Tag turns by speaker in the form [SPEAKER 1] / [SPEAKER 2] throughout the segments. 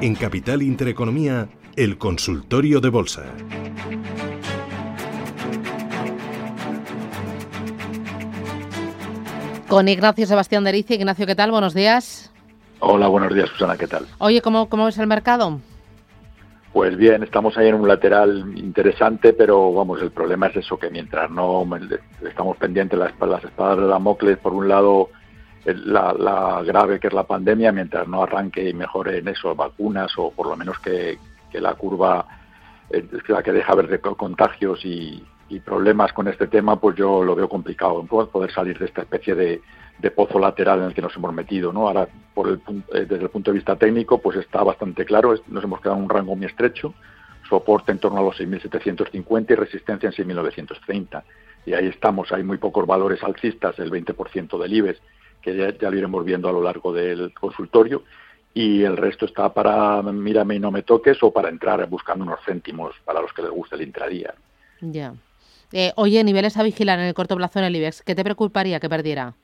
[SPEAKER 1] En Capital Intereconomía, el consultorio de bolsa.
[SPEAKER 2] Con Ignacio Sebastián de Erice. Ignacio, ¿qué tal? Buenos días.
[SPEAKER 3] Hola, buenos días, Susana, ¿qué tal?
[SPEAKER 2] Oye, ¿cómo, cómo ves el mercado?
[SPEAKER 3] Pues bien, estamos ahí en un lateral interesante, pero vamos, el problema es eso, que mientras no estamos pendientes de las, espadas de Damocles, por un lado la, la, grave que es la pandemia, mientras no arranque y mejore en eso vacunas o por lo menos que, la curva eh, la que deja ver de contagios y, y problemas con este tema, pues yo lo veo complicado poder salir de esta especie de, pozo lateral en el que nos hemos metido. ¿no? Ahora, por el, eh, desde el punto de vista técnico, pues está bastante claro, nos hemos quedado en un rango muy estrecho, soporte en torno a los 6.750 y resistencia en 6.930. Y ahí estamos, hay muy pocos valores alcistas, el 20% del IBEX, que ya, ya, lo iremos viendo a lo largo del consultorio, y el resto está para mírame y no me toques o para entrar buscando unos céntimos para los que les guste el intradía.
[SPEAKER 2] Ya. Eh, oye, niveles a vigilar en el corto plazo en el IBEX, ¿qué te preocuparía que perdiera?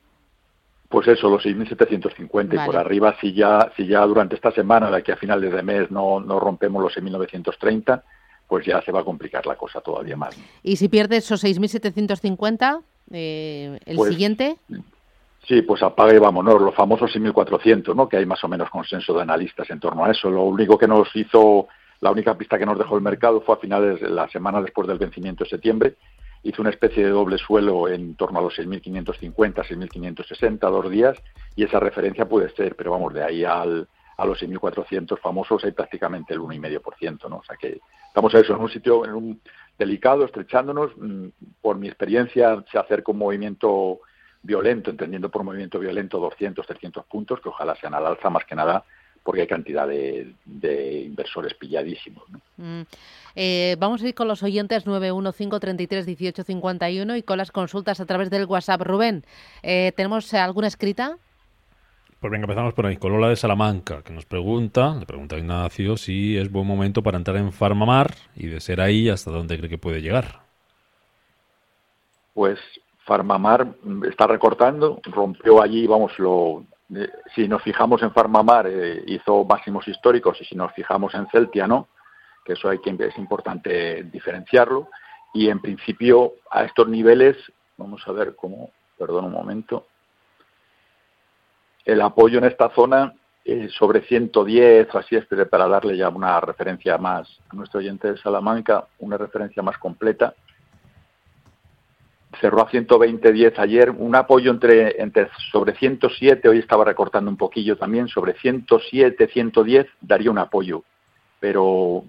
[SPEAKER 3] Pues eso, los 6.750 y por arriba, si ya, si ya durante esta semana, de aquí a finales de mes, no, no rompemos los 6.930, pues ya se va a complicar la cosa todavía más.
[SPEAKER 2] ¿Y si pierdes esos 6.750, eh, el
[SPEAKER 3] pues,
[SPEAKER 2] siguiente?
[SPEAKER 3] Sí, pues apague y vámonos, los famosos 6.400, ¿no? que hay más o menos consenso de analistas en torno a eso. Lo único que nos hizo, la única pista que nos dejó el mercado fue a finales de la semana después del vencimiento de septiembre, hizo una especie de doble suelo en torno a los 6.550, 6.560, dos días, y esa referencia puede ser, pero vamos, de ahí al, a los 6.400 famosos hay prácticamente el 1,5%, ¿no? O sea que estamos a eso, en un sitio en un delicado, estrechándonos. Mm, por mi experiencia, se acerca un movimiento violento, entendiendo por movimiento violento 200, 300 puntos, que ojalá sean al alza más que nada porque hay cantidad de, inversores pilladísimos.
[SPEAKER 2] Mm. Eh, vamos a ir con los oyentes 915331851 y con las consultas a través del WhatsApp. Rubén, eh, ¿tenemos alguna escrita?
[SPEAKER 4] Pues venga, empezamos por ahí, con Lola de Salamanca, que nos pregunta, le pregunta a Ignacio si es buen momento para entrar en Farmamar y de ser ahí, ¿hasta dónde cree que puede llegar?
[SPEAKER 3] Pues Farmamar está recortando, rompió allí, vamos, lo si nos fijamos en Farmamar, eh, hizo máximos históricos y si nos fijamos en Celtia, no, que eso hay que es importante diferenciarlo. Y en principio, a estos niveles, vamos a ver cómo, perdón un momento, el apoyo en esta zona eh, sobre 110, así es, para darle ya una referencia más a nuestro oyente de Salamanca, una referencia más completa cerró a 120.10 ayer, un apoyo entre, entre sobre 107, hoy estaba recortando un poquillo también, sobre 107, 110 daría un apoyo, pero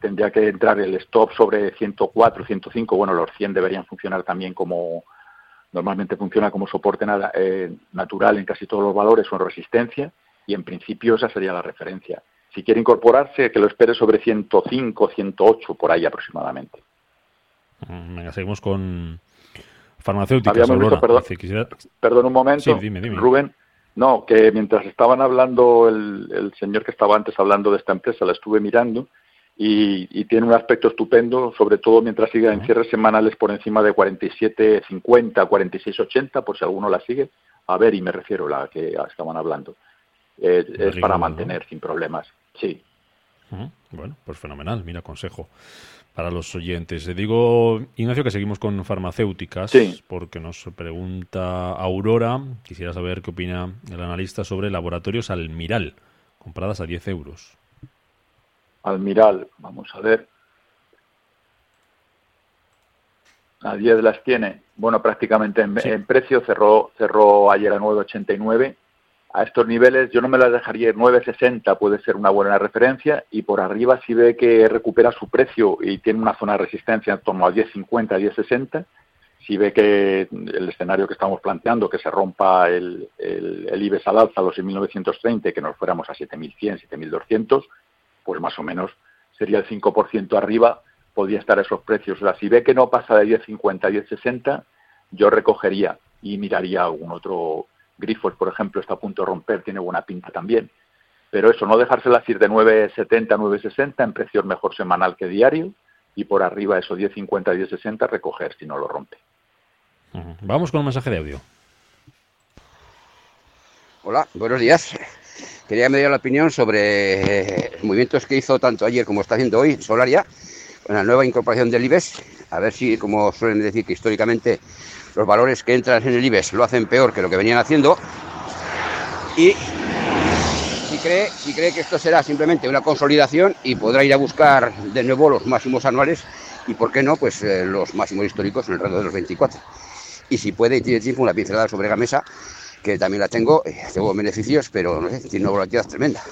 [SPEAKER 3] tendría que entrar el stop sobre 104, 105, bueno, los 100 deberían funcionar también como, normalmente funciona como soporte nada, eh, natural en casi todos los valores o en resistencia, y en principio esa sería la referencia. Si quiere incorporarse, que lo espere sobre 105, 108, por ahí aproximadamente.
[SPEAKER 4] Venga, seguimos con, Farmacéutica,
[SPEAKER 3] Habíamos perdón, un momento, Rubén. No, que mientras estaban hablando, el, señor que estaba antes hablando de esta empresa, la estuve mirando y, tiene un aspecto estupendo, sobre todo mientras siga en cierres semanales por encima de 47.50, 46.80, por si alguno la sigue. A ver, y me refiero a la que estaban hablando. es para mantener sin problemas, sí.
[SPEAKER 4] Bueno, pues fenomenal, mira, consejo para los oyentes. Le digo, Ignacio, que seguimos con farmacéuticas, porque nos pregunta Aurora, quisiera saber qué opina el analista sobre laboratorios Almiral, compradas a 10 euros.
[SPEAKER 3] Almiral, vamos a ver. A 10 las tiene. Bueno, prácticamente en, en precio cerró, cerró ayer a 9,89 a estos niveles yo no me las dejaría. Ir 9.60 puede ser una buena referencia y por arriba si ve que recupera su precio y tiene una zona de resistencia en torno a 10.50, 10.60 si ve que el escenario que estamos planteando, que se rompa el, el, el al alza a los 6.930 y que nos fuéramos a 7.100, 7.200, pues más o menos sería el 5% arriba, podría estar esos precios. O sea, si ve que no pasa de 10.50 a 10.60, yo recogería y miraría algún otro Grifos, por ejemplo, está a punto de romper, tiene buena pinta también. Pero eso, no dejárselas ir de 9.70 a 9.60 en precios mejor semanal que diario y por arriba eso 10.50, 10.60 recoger si no lo rompe.
[SPEAKER 4] Vamos con un mensaje de audio.
[SPEAKER 5] Hola, buenos días. Quería medir la opinión sobre eh, movimientos que hizo tanto ayer como está haciendo hoy Solaria, con la nueva incorporación del IBEX. A ver si, como suelen decir que históricamente los valores que entran en el IBEX lo hacen peor que lo que venían haciendo. Y si cree, si cree que esto será simplemente una consolidación y podrá ir a buscar de nuevo los máximos anuales y, por qué no, pues eh, los máximos históricos en el rango de los 24 y si puede tiene tiempo una pincelada sobre Gamesa, que también la tengo, eh, tengo beneficios, pero no sé, tiene una volatilidad tremenda.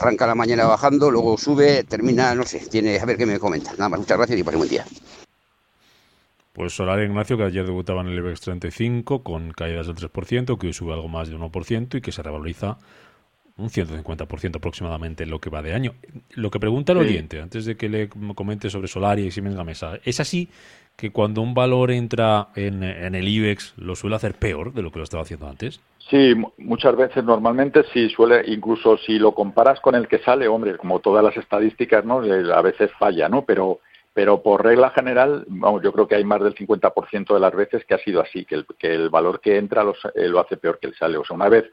[SPEAKER 5] Arranca la mañana bajando, luego sube, termina, no sé, tiene, a ver qué me comenta. Nada más, muchas gracias y por buen día.
[SPEAKER 4] Pues Solar Ignacio, que ayer debutaba en el IBEX 35 con caídas del 3%, que hoy sube algo más de 1% y que se revaloriza un 150% aproximadamente en lo que va de año. Lo que pregunta el oyente, antes de que le comente sobre Solaria y Siemens Gamesa, ¿es así que cuando un valor entra en, el IBEX lo suele hacer peor de lo que lo estaba haciendo antes?
[SPEAKER 3] Sí, muchas veces, normalmente sí suele, incluso si lo comparas con el que sale, hombre, como todas las estadísticas, ¿no? Eh, a veces falla, ¿no? Pero, pero por regla general, vamos, yo creo que hay más del 50% de las veces que ha sido así, que el, que el valor que entra eh, lo hace peor que el sale. O sea, una vez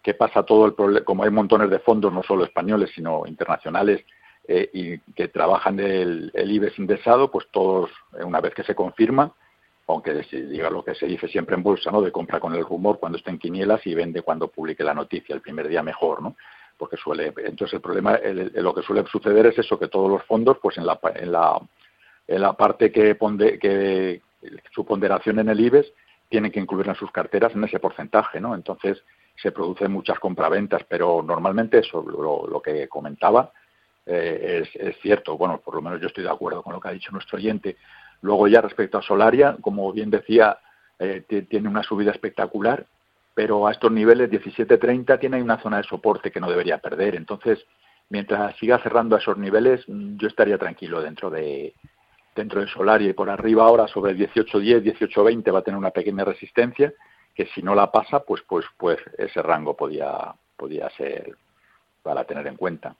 [SPEAKER 3] que pasa todo el problema, como hay montones de fondos, no solo españoles, sino internacionales, eh, y que trabajan el, el IBEX indexado, pues todos, eh, una vez que se confirma, aunque diga lo que se dice siempre en bolsa, ¿no? De compra con el rumor cuando está en quinielas y vende cuando publique la noticia, el primer día mejor, ¿no? Porque suele, entonces el problema, lo que suele suceder es eso, que todos los fondos, pues en la, en la, la parte que, pone que su ponderación en el IBEX, tienen que incluir en sus carteras en ese porcentaje, ¿no? Entonces se producen muchas compraventas, pero normalmente eso, lo, que comentaba, eh, es, cierto. Bueno, por lo menos yo estoy de acuerdo con lo que ha dicho nuestro oyente. Luego ya respecto a Solaria, como bien decía, eh, tiene una subida espectacular, pero a estos niveles 17.30 tiene una zona de soporte que no debería perder. Entonces, mientras siga cerrando a esos niveles, yo estaría tranquilo dentro de dentro de Solaria y por arriba ahora sobre el 18.10, 18.20 va a tener una pequeña resistencia que si no la pasa, pues pues pues ese rango podía podía ser para tener en cuenta.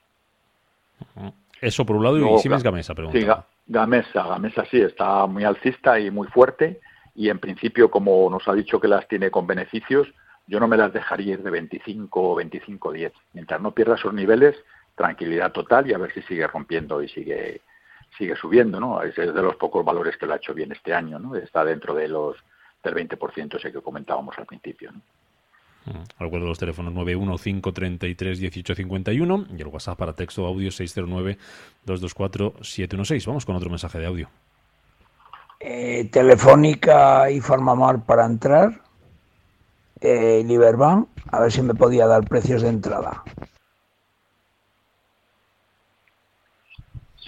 [SPEAKER 4] Eso por un lado, y si ves Gamesa, pregunta.
[SPEAKER 3] Sí, Gamesa, Gamesa sí, está muy alcista y muy fuerte, y en principio, como nos ha dicho que las tiene con beneficios, yo no me las dejaría ir de 25 o 25 10. Mientras no pierda esos niveles, tranquilidad total y a ver si sigue rompiendo y sigue sigue subiendo, ¿no? Es de los pocos valores que lo ha hecho bien este año, ¿no? Está dentro de los del 20% ese que comentábamos al principio, ¿no?
[SPEAKER 4] Recuerdo los teléfonos 915331851 y el WhatsApp para texto audio 609224716. Vamos con otro mensaje de audio.
[SPEAKER 6] Eh, telefónica y Farmamar para entrar. Eh, Liberbank, a ver si me podía dar precios de entrada.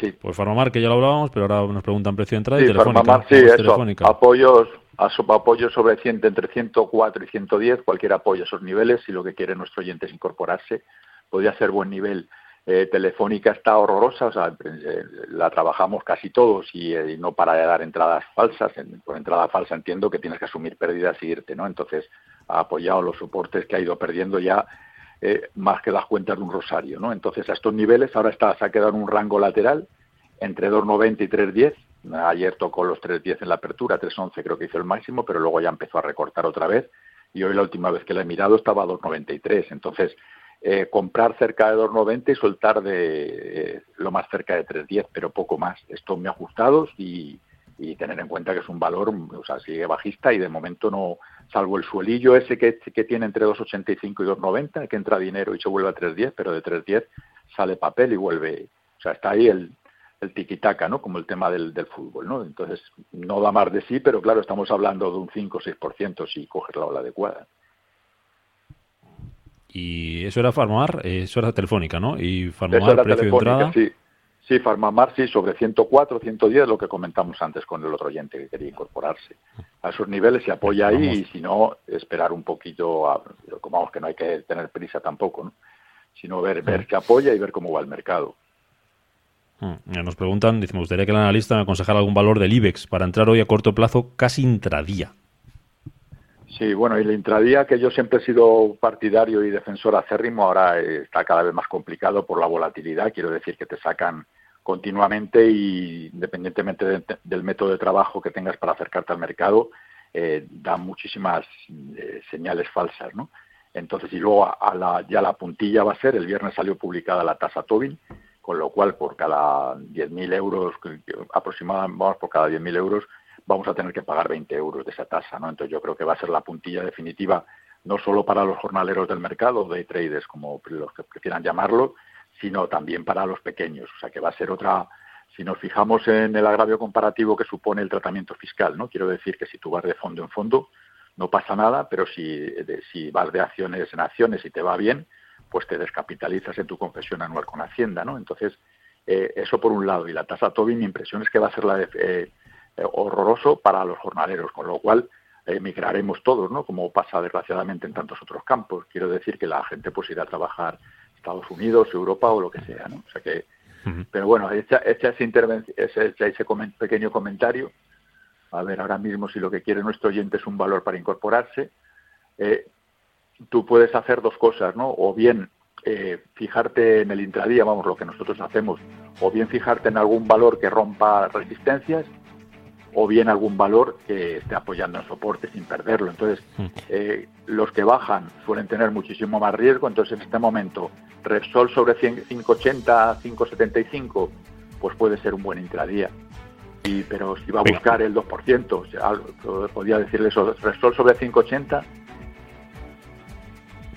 [SPEAKER 4] Sí. Pues Farmamar, que ya lo hablábamos, pero ahora nos preguntan precio de entrada y telefónica.
[SPEAKER 3] Farmamar, sí, eso. Apoyos apoyo sobre 100, entre 104 y 110, cualquier apoyo a esos niveles, si lo que quiere nuestro oyente es incorporarse, podría ser buen nivel. Eh, telefónica está horrorosa, o sea, eh, la trabajamos casi todos y, eh, no para de dar entradas falsas. por entrada falsa entiendo que tienes que asumir pérdidas y irte, ¿no? Entonces ha apoyado los soportes que ha ido perdiendo ya más que las cuentas de un rosario, ¿no? Entonces a estos niveles ahora está, se ha quedado en un rango lateral entre 2,90 y 3,10 Ayer tocó los 3.10 en la apertura, 3.11 creo que hizo el máximo, pero luego ya empezó a recortar otra vez. Y hoy la última vez que la he mirado estaba a 2.93. Entonces, eh, comprar cerca de 2.90 y soltar de eh, lo más cerca de 3.10, pero poco más. Esto me ha ajustado y, tener en cuenta que es un valor, o sea, sigue bajista y de momento no, salvo el suelillo ese que, que tiene entre 2.85 y 2.90, que entra dinero y se vuelve a 3.10, pero de 3.10 sale papel y vuelve, o sea, está ahí el, el tiquitaca, ¿no? Como el tema del, del, fútbol, ¿no? Entonces, no da más de sí, pero claro, estamos hablando de un 5 o 6% si coges la ola adecuada.
[SPEAKER 4] Y eso era Farmar, eso era Telefónica, ¿no? Y Farmar, precio de entrada.
[SPEAKER 3] Sí. Sí, Farmamar sí, sobre 104, 110, lo que comentamos antes con el otro oyente que quería incorporarse. A esos niveles se apoya ahí y si no, esperar un poquito, a, como vamos que no hay que tener prisa tampoco, ¿no? sino ver, ver qué apoya y ver cómo va el mercado.
[SPEAKER 4] Mm, nos preguntan, dice, me gustaría que el analista me aconsejara algún valor del IBEX para entrar hoy a corto plazo casi intradía.
[SPEAKER 3] Sí, bueno, y el intradía, que yo siempre he sido partidario y defensor acérrimo, ahora está cada vez más complicado por la volatilidad. Quiero decir que te sacan continuamente y independientemente del método de trabajo que tengas para acercarte al mercado, eh, da muchísimas eh, señales falsas, ¿no? Entonces, y luego a, la, ya la puntilla va a ser, el viernes salió publicada la tasa Tobin, con lo cual por cada 10.000 euros, aproximadamente, vamos, por cada 10.000 euros, vamos a tener que pagar 20 euros de esa tasa, ¿no? Entonces yo creo que va a ser la puntilla definitiva, no solo para los jornaleros del mercado, de traders, como los que prefieran llamarlo, sino también para los pequeños. O sea que va a ser otra, si nos fijamos en el agravio comparativo que supone el tratamiento fiscal, ¿no? Quiero decir que si tú vas de fondo en fondo, no pasa nada, pero si, si vas de acciones en acciones y te va bien, pues te descapitalizas en tu confesión anual con Hacienda, ¿no? Entonces, eh, eso por un lado. Y la tasa Tobin, mi impresión es que va a ser la de, eh, horroroso para los jornaleros, con lo cual emigraremos todos, ¿no? Como pasa desgraciadamente en tantos otros campos. Quiero decir que la gente pues irá a trabajar Estados Unidos, Europa o lo que sea, ¿no? O sea que, pero bueno, hecha, ese, ese, ese pequeño comentario, a ver ahora mismo si lo que quiere nuestro oyente es un valor para incorporarse, eh, tú puedes hacer dos cosas, ¿no? O bien eh, fijarte en el intradía, vamos, lo que nosotros hacemos, o bien fijarte en algún valor que rompa resistencias, o bien algún valor que esté apoyando en soporte sin perderlo. Entonces, eh, los que bajan suelen tener muchísimo más riesgo, entonces en este momento Repsol sobre 580, 575, pues puede ser un buen intradía. Y, pero si va a buscar el 2%, o sea, podría decirle eso, Repsol sobre 580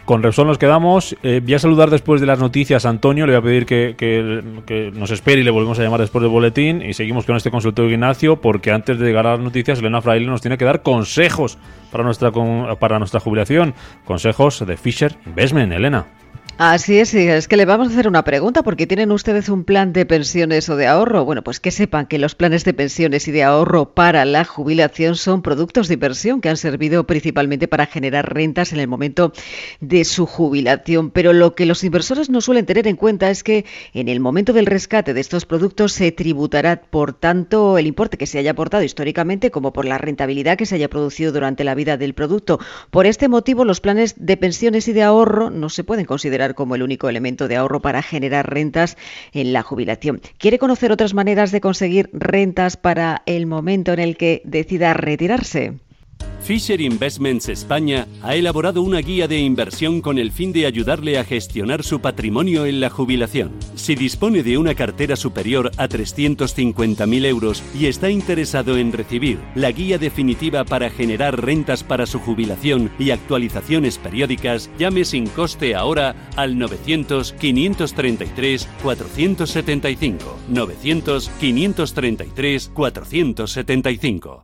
[SPEAKER 4] con Repsol nos quedamos. Eh, voy a saludar después de las noticias a Antonio. Le voy a pedir que, nos espere y le volvemos a llamar después del boletín. Y seguimos con este consultorio Ignacio, porque antes de llegar a las noticias, Elena Fraile nos tiene que dar consejos para nuestra, para nuestra jubilación. Consejos de Fisher Investment, Elena.
[SPEAKER 7] Así es, es que le vamos a hacer una pregunta porque tienen ustedes un plan de pensiones o de ahorro. Bueno, pues que sepan que los planes de pensiones y de ahorro para la jubilación son productos de inversión que han servido principalmente para generar rentas en el momento de su jubilación. Pero lo que los inversores no suelen tener en cuenta es que en el momento del rescate de estos productos se tributará por tanto el importe que se haya aportado históricamente como por la rentabilidad que se haya producido durante la vida del producto. Por este motivo, los planes de pensiones y de ahorro no se pueden considerar como el único elemento de ahorro para generar rentas en la jubilación. ¿Quiere conocer otras maneras de conseguir rentas para el momento en el que decida retirarse?
[SPEAKER 8] Fisher Investments España ha elaborado una guía de inversión con el fin de ayudarle a gestionar su patrimonio en la jubilación. Si dispone de una cartera superior a 350.000 euros y está interesado en recibir la guía definitiva para generar rentas para su jubilación y actualizaciones periódicas, llame sin coste ahora al 900-533-475. 900-533-475.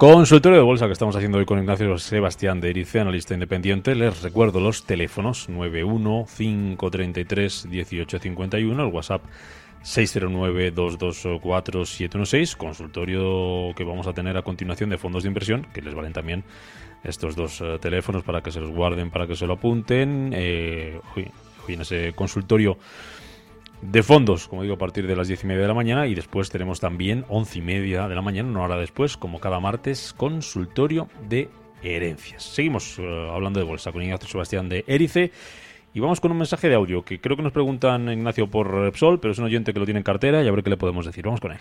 [SPEAKER 4] Consultorio de bolsa que estamos haciendo hoy con Ignacio Sebastián de Erice, analista independiente. Les recuerdo los teléfonos 915331851, el WhatsApp 609224716, consultorio que vamos a tener a continuación de fondos de inversión, que les valen también estos dos eh, teléfonos para que se los guarden, para que se lo apunten. Eh, hoy, hoy en ese consultorio de fondos, como digo, a partir de las diez y media de la mañana y después tenemos también once y media de la mañana, una hora después, como cada martes, consultorio de herencias. Seguimos eh, hablando de bolsa con Ignacio Sebastián de Erice y vamos con un mensaje de audio que creo que nos preguntan Ignacio por Repsol, pero es un oyente que lo tiene en cartera y a ver qué le podemos decir. Vamos con él.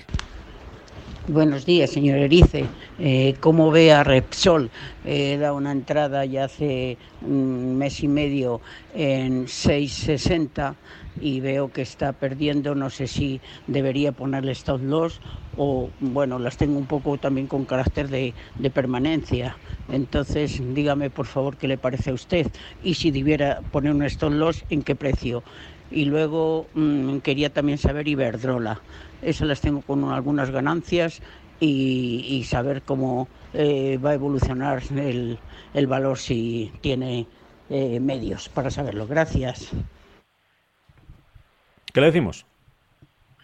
[SPEAKER 9] Buenos días, señor Erice. Eh, ¿Cómo ve a Repsol? He dado una entrada ya hace un mes y medio en 660 y veo que está perdiendo. No sé si debería ponerle stop loss o, bueno, las tengo un poco también con carácter de, permanencia. Entonces, dígame por favor qué le parece a usted y si debiera poner un stop loss, en qué precio. Y luego mm, quería también saber Iberdrola. Esas las tengo con algunas ganancias y, saber cómo eh, va a evolucionar el, el, valor si tiene eh, medios para saberlo. Gracias.
[SPEAKER 4] ¿Qué le decimos?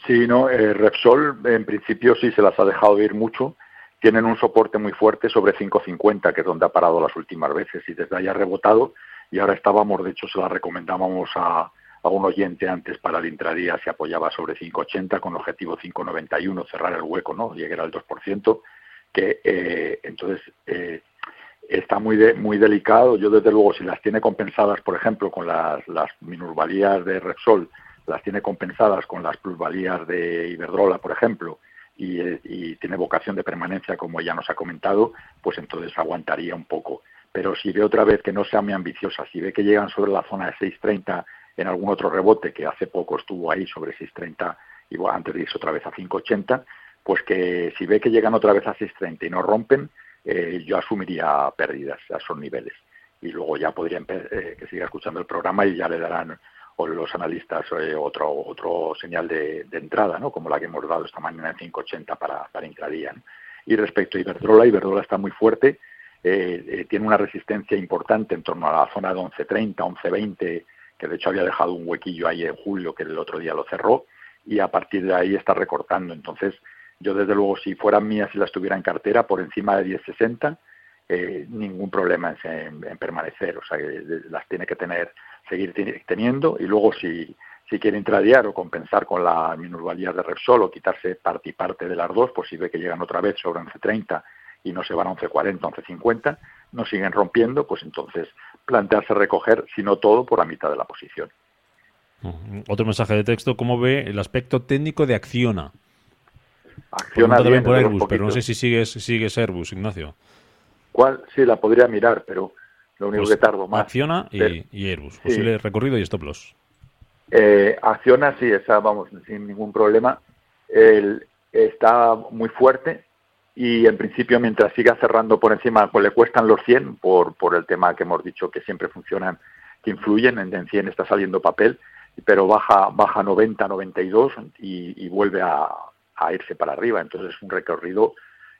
[SPEAKER 3] Sí, no, eh, Repsol en principio sí se las ha dejado ir mucho. Tienen un soporte muy fuerte sobre 5.50, que es donde ha parado las últimas veces, y desde ahí ha rebotado. Y ahora estábamos, de hecho, se la recomendábamos a, a un oyente antes para el intradía, se apoyaba sobre 5.80 con objetivo 5.91, cerrar el hueco, ¿no? Llegar al 2%, que eh, entonces eh, está muy muy delicado. Yo, desde luego, si las tiene compensadas, por ejemplo, con las, las minusvalías de Repsol, las tiene compensadas con las plusvalías de Iberdrola, por ejemplo, y, tiene vocación de permanencia, como ya nos ha comentado, pues entonces aguantaría un poco. Pero si ve otra vez que no sea muy ambiciosa, si ve que llegan sobre la zona de 6.30 en algún otro rebote que hace poco estuvo ahí sobre 6.30 y antes de irse otra vez a 5.80, pues que si ve que llegan otra vez a 6.30 y no rompen, eh, yo asumiría pérdidas a esos niveles. Y luego ya podría eh, que siga escuchando el programa y ya le darán o los analistas eh, otro otro señal de, entrada, ¿no? como la que hemos dado esta mañana en 5.80 para, para intradía. Y respecto a Iberdrola, Iberdrola está muy fuerte, eh, eh, tiene una resistencia importante en torno a la zona de 11.30, 11.20, que de hecho había dejado un huequillo ahí en julio, que el otro día lo cerró, y a partir de ahí está recortando. Entonces, yo desde luego, si fueran mías y las tuviera en cartera, por encima de 10.60, eh, ningún problema en, permanecer. O sea, que las tiene que tener, seguir teniendo, y luego si, si quiere intradiar o compensar con la minusvalía de Repsol o quitarse parte y parte de las dos, pues si ve que llegan otra vez sobre 11.30 y no se van a 11.40, 11.50, no siguen rompiendo, pues entonces plantearse recoger, si no todo, por la mitad de la posición.
[SPEAKER 4] Otro mensaje de texto, ¿cómo ve el aspecto técnico de Acciona?
[SPEAKER 3] Acciona también
[SPEAKER 4] por Airbus, pero no sé si sigues, sigues Airbus, Ignacio.
[SPEAKER 3] ¿Cuál? Sí, la podría mirar, pero lo único pues que tardo más.
[SPEAKER 4] Acciona y, Airbus, posible recorrido y stop loss.
[SPEAKER 3] Eh, Acciona sí, esa vamos, sin ningún problema. El, está muy fuerte, y en principio mientras siga cerrando por encima, pues le cuestan los 100 por, por el tema que hemos dicho que siempre funcionan, que influyen, en, 100 está saliendo papel, pero baja baja 90, 92 y, y vuelve a, irse para arriba, entonces es un recorrido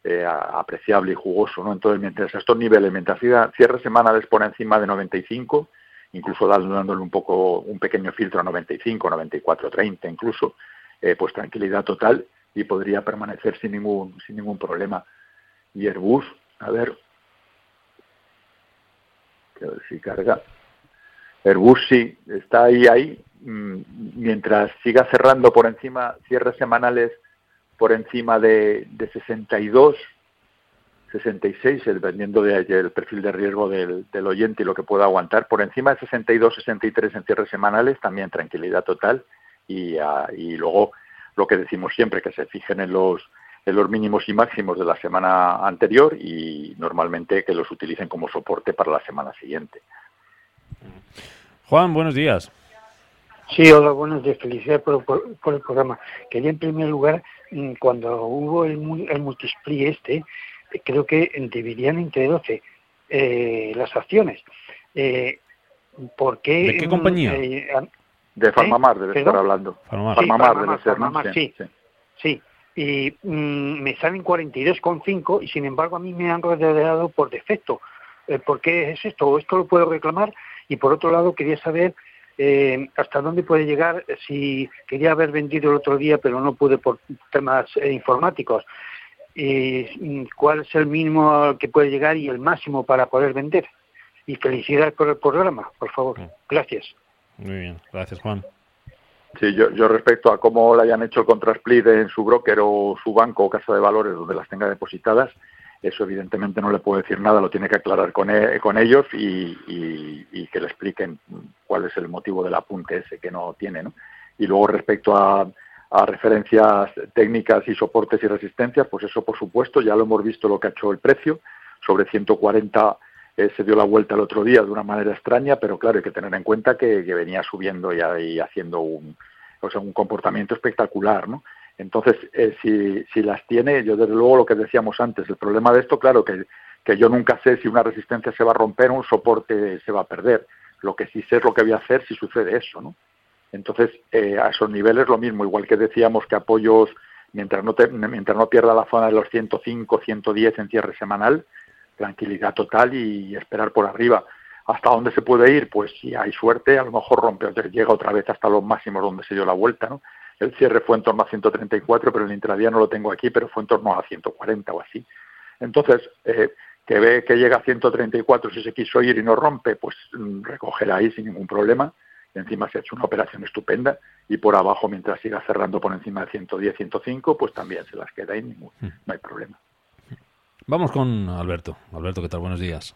[SPEAKER 3] eh, apreciable y jugoso, ¿no? Entonces mientras estos niveles, mientras cierre semanales por encima de 95, incluso dándole un poco un pequeño filtro a 95, 94, 30 incluso, eh, pues tranquilidad total y podría permanecer sin ningún, sin ningún problema. Y Airbus, a ver, a ver si carga. Airbus sí, está ahí, ahí, mm, mientras siga cerrando por encima, cierres semanales por encima de, de 62, 66, dependiendo del perfil de riesgo del, del, oyente y lo que pueda aguantar. Por encima de 62, 63 en cierres semanales, también tranquilidad total. Y, uh, y luego lo que decimos siempre, que se fijen en los, en los mínimos y máximos de la semana anterior y normalmente que los utilicen como soporte para la semana siguiente.
[SPEAKER 4] Juan, buenos días.
[SPEAKER 10] Sí, hola, buenos días. Felicidades por, por, el programa. Quería en primer lugar, mm, cuando hubo el, el multispli este, creo que deberían introducir eh, las acciones. Eh, ¿por qué,
[SPEAKER 4] ¿De qué compañía?
[SPEAKER 10] Eh,
[SPEAKER 3] de Farmamar debe estar hablando.
[SPEAKER 10] Farmamar, debe ser, sí, sí. Y mm, me salen 42,5 y sin embargo a mí me han rodeado por defecto. Eh, ¿Por qué es esto? ¿Esto lo puedo reclamar? Y por otro lado quería saber eh, hasta dónde puede llegar si quería haber vendido el otro día pero no pude por temas eh, informáticos. Y mm, ¿Cuál es el mínimo que puede llegar y el máximo para poder vender? Y felicidades por el programa, por favor. Mm. Gracias.
[SPEAKER 4] Muy bien, gracias Juan.
[SPEAKER 3] Sí, yo, yo respecto a cómo le hayan hecho el contrasplit en su broker o su banco o casa de valores donde las tenga depositadas, eso evidentemente no le puedo decir nada, lo tiene que aclarar con, e, con ellos y, y, que le expliquen cuál es el motivo del apunte ese que no tiene. ¿no? Y luego respecto a, referencias técnicas y soportes y resistencias, pues eso por supuesto, ya lo hemos visto lo que ha hecho el precio, sobre 140 eh, se dio la vuelta el otro día de una manera extraña, pero claro, hay que tener en cuenta que, venía subiendo y, haciendo un, o sea, un comportamiento espectacular, ¿no? Entonces, eh, si, si las tiene, yo desde luego lo que decíamos antes, el problema de esto, claro, que, que yo nunca sé si una resistencia se va a romper o un soporte se va a perder. Lo que sí sé es lo que voy a hacer si sucede eso, ¿no? Entonces, eh, a esos niveles lo mismo, igual que decíamos que apoyos, mientras no, mientras no pierda la zona de los 105, 110 en cierre semanal, tranquilidad total y esperar por arriba. ¿Hasta dónde se puede ir? Pues si hay suerte, a lo mejor rompe, llega otra vez hasta los máximos donde se dio la vuelta, ¿no? El cierre fue en torno a 134, pero el intradía no lo tengo aquí, pero fue en torno a 140 o así. Entonces, eh, que ve que llega a 134, si se quiso ir y no rompe, pues mm, recogerá ahí sin ningún problema encima se ha hecho una operación estupenda y por abajo mientras siga cerrando por encima de 110, 105, pues también se las queda y ningún, hmm. no hay problema.
[SPEAKER 4] Vamos con Alberto. Alberto, ¿qué tal? Buenos días.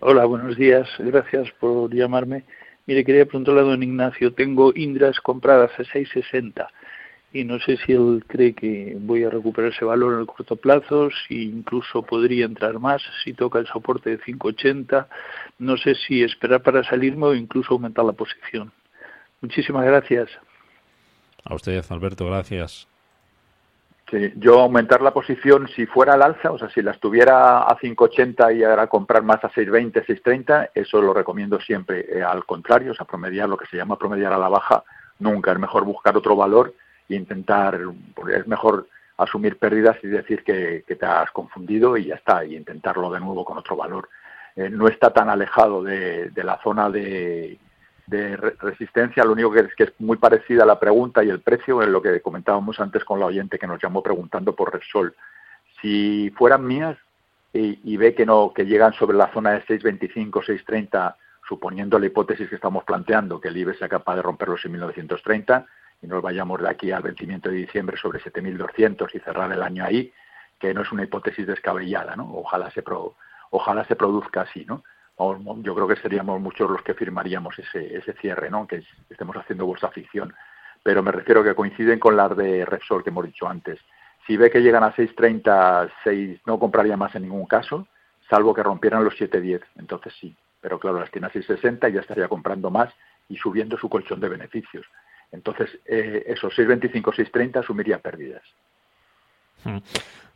[SPEAKER 11] Hola, buenos días. Gracias por llamarme. Mire, quería preguntarle a don Ignacio, tengo Indras compradas a 660 y no sé si él cree que voy a recuperar ese valor en el corto plazo, si incluso podría entrar más, si toca el soporte de 580, no sé si esperar para salirme o incluso aumentar la posición. Muchísimas gracias.
[SPEAKER 4] A usted, Alberto, gracias.
[SPEAKER 3] Sí, yo aumentar la posición si fuera al alza, o sea, si la estuviera a 5.80 y ahora comprar más a 6.20, 6.30, eso lo recomiendo siempre. Eh, al contrario, o sea, promediar lo que se llama promediar a la baja, nunca. Es mejor buscar otro valor y intentar, es mejor asumir pérdidas y decir que, te has confundido y ya está, y intentarlo de nuevo con otro valor. Eh, no está tan alejado de, la zona de, resistencia, lo único que es que es muy parecida a la pregunta y el precio en lo que comentábamos antes con la oyente que nos llamó preguntando por Repsol. Si fueran mías y, ve que no que llegan sobre la zona de 6.25, 6.30, suponiendo la hipótesis que estamos planteando, que el IBE sea capaz de romperlos en 1930, y nos vayamos de aquí al vencimiento de diciembre sobre 7.200 y cerrar el año ahí, que no es una hipótesis descabellada, ¿no? Ojalá se, ojalá se produzca así, ¿no? Yo creo que seríamos muchos los que firmaríamos ese, cierre, ¿no? Que estemos haciendo vuestra ficción. Pero me refiero que coinciden con las de Repsol que hemos dicho antes. Si ve que llegan a 6.30, 6, no compraría más en ningún caso, salvo que rompieran los 7.10. Entonces sí. Pero claro, las tiene a 6.60 y ya estaría comprando más y subiendo su colchón de beneficios. Entonces, eh, esos 6.25, 6.30 asumiría pérdidas.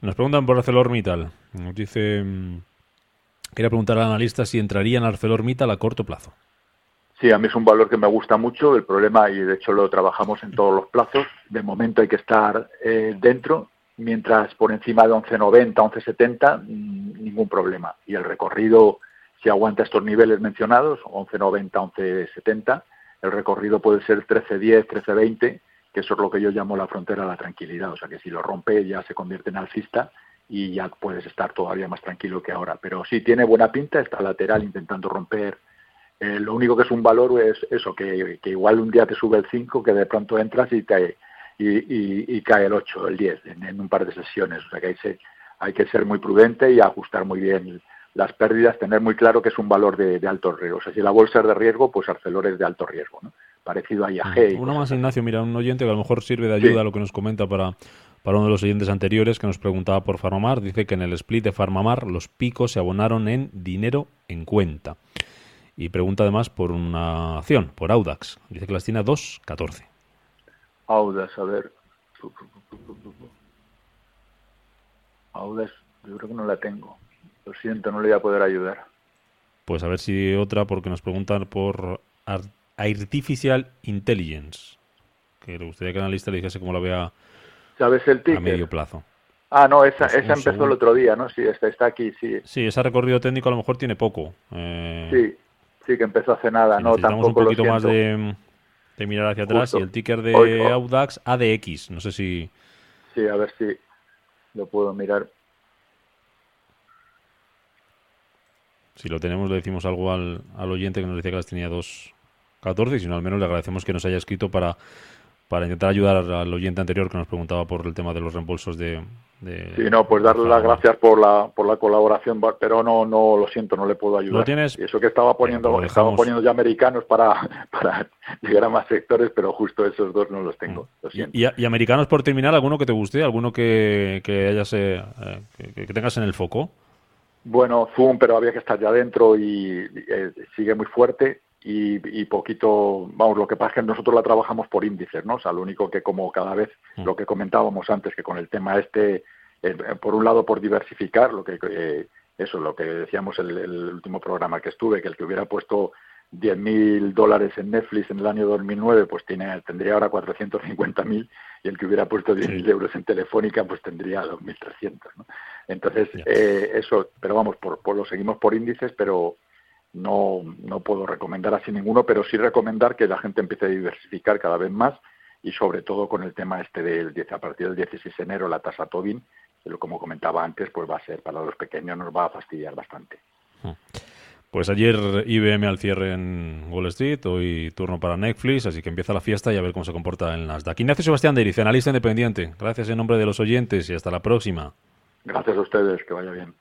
[SPEAKER 4] Nos preguntan por ArcelorMittal. Nos dice, mm, quería preguntar al analista si entraría en ArcelorMittal a corto plazo.
[SPEAKER 3] Sí, a mí es un valor que me gusta mucho. El problema, y de hecho lo trabajamos en todos los plazos, de momento hay que estar eh, dentro, mientras por encima de 11.90, 11.70, mm, ningún problema. Y el recorrido, si aguanta estos niveles mencionados, 11.90, 11.70, el recorrido puede ser 13-10, 13-20, que eso es lo que yo llamo la frontera de la tranquilidad. O sea que si lo rompe ya se convierte en alcista y ya puedes estar todavía más tranquilo que ahora. Pero sí tiene buena pinta, está lateral intentando romper. Eh, lo único que es un valor es eso, que, igual un día te sube el 5, que de pronto entras y, te, y, cae el 8, el 10 en, un par de sesiones. O sea que hay, hay que ser muy prudente y ajustar muy bien las pérdidas, tener muy claro que es un valor de, alto riesgo. O sea, si la bolsa es de riesgo, pues Arcelor es de alto riesgo, ¿no? Parecido a IAG.
[SPEAKER 4] Uno más, Ignacio, mira, un oyente que a lo mejor sirve de ayuda a lo que nos comenta para, para uno de los oyentes anteriores que nos preguntaba por Farmamar. Dice que en el split de Farmamar los picos se abonaron en dinero en cuenta. Y pregunta además por una acción, por Audax. Dice que las tiene a 2.14.
[SPEAKER 3] Audax, a ver. Audax, yo creo que no la tengo. Lo siento, no le voy a poder ayudar.
[SPEAKER 4] Pues a ver si otra, porque nos preguntan por Artificial Intelligence. Que le gustaría que la lista le dijese cómo lo vea
[SPEAKER 3] ¿Sabes el
[SPEAKER 4] a medio plazo.
[SPEAKER 3] Ah, no, esa, pues esa empezó el otro día, ¿no? Sí, está, está aquí, sí.
[SPEAKER 4] Sí, ese recorrido técnico a lo mejor tiene poco.
[SPEAKER 3] Eh, sí, sí, que empezó hace nada, ¿no? Tampoco
[SPEAKER 4] un poquito más de, mirar hacia atrás y el ticker de Audax ADX, no sé si...
[SPEAKER 3] Sí, a ver si lo puedo mirar.
[SPEAKER 4] Si lo tenemos, le decimos algo al, oyente que nos decía que las tenía 2.14 y si no, al menos le agradecemos que nos haya escrito para, para intentar ayudar al oyente anterior que nos preguntaba por el tema de los reembolsos de,
[SPEAKER 3] sí, no, pues darle las gracias por la por la colaboración, pero no no lo siento, no le puedo ayudar.
[SPEAKER 4] ¿Lo tienes?
[SPEAKER 3] Y eso que estaba poniendo pues estaba poniendo ya americanos para, para llegar a más sectores, pero justo esos dos no los tengo.
[SPEAKER 4] ¿Y, y, americanos por terminar, alguno que te guste, alguno que que hayas eh, que, tengas en el foco?
[SPEAKER 3] Bueno, Zoom, pero había que estar ya dentro y, eh, sigue muy fuerte y, poquito, vamos, lo que pasa es que nosotros la trabajamos por índices, ¿no? O sea, lo único que como cada vez, mm. lo que comentábamos antes, que con el tema este, eh, por un lado por diversificar, lo que eh, eso, lo que decíamos el, el último programa que estuve, que el que hubiera puesto 10.000 dólares en Netflix en el año 2009, pues tiene, tendría ahora 450.000 y el que hubiera puesto 10.000 euros en Telefónica, pues tendría 2.300. ¿no? Entonces, eh, eso, pero vamos, por, por, lo seguimos por índices, pero no, no puedo recomendar así ninguno, pero sí recomendar que la gente empiece a diversificar cada vez más y sobre todo con el tema este del 10, a partir del 16 de enero la tasa Tobin, que como comentaba antes, pues va a ser para los pequeños nos va a fastidiar bastante. Hmm.
[SPEAKER 4] Pues ayer IBM al cierre en Wall Street, hoy turno para Netflix, así que empieza la fiesta y a ver cómo se comporta en Nasdaq. Ignacio Sebastián de Iriz, analista independiente. Gracias en nombre de los oyentes y hasta la próxima.
[SPEAKER 3] Gracias a ustedes, que vaya bien.